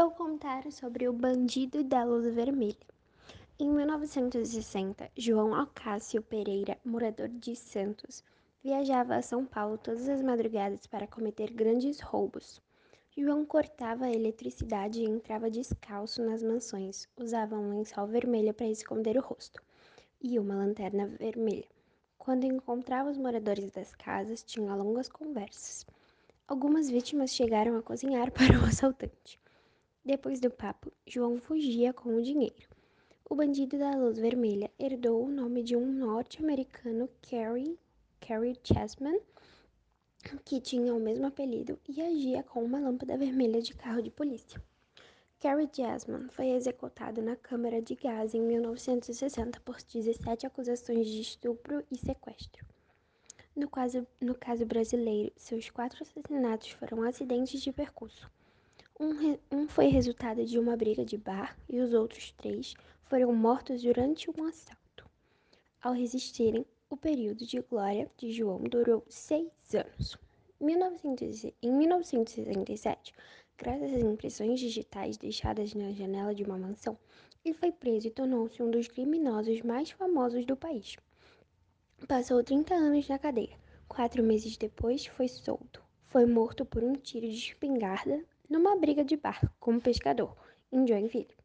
vou contar sobre o bandido da luz vermelha. Em 1960, João Alcácio Pereira, morador de Santos, viajava a São Paulo todas as madrugadas para cometer grandes roubos. João cortava a eletricidade e entrava descalço nas mansões. Usava um lençol vermelho para esconder o rosto e uma lanterna vermelha. Quando encontrava os moradores das casas, tinha longas conversas. Algumas vítimas chegaram a cozinhar para o assaltante. Depois do papo, João fugia com o dinheiro. O bandido da luz vermelha herdou o nome de um norte-americano, Carrie, Carrie Chessman, que tinha o mesmo apelido e agia com uma lâmpada vermelha de carro de polícia. Carrie Jasmine foi executado na Câmara de Gás em 1960 por 17 acusações de estupro e sequestro. No caso, no caso brasileiro, seus quatro assassinatos foram acidentes de percurso. Um, um foi resultado de uma briga de bar e os outros três foram mortos durante um assalto. Ao resistirem, o período de glória de João durou seis anos. 1900, em 1967, graças às impressões digitais deixadas na janela de uma mansão, ele foi preso e tornou-se um dos criminosos mais famosos do país. Passou 30 anos na cadeia. Quatro meses depois, foi solto. Foi morto por um tiro de espingarda numa briga de bar com um pescador, em Joinville.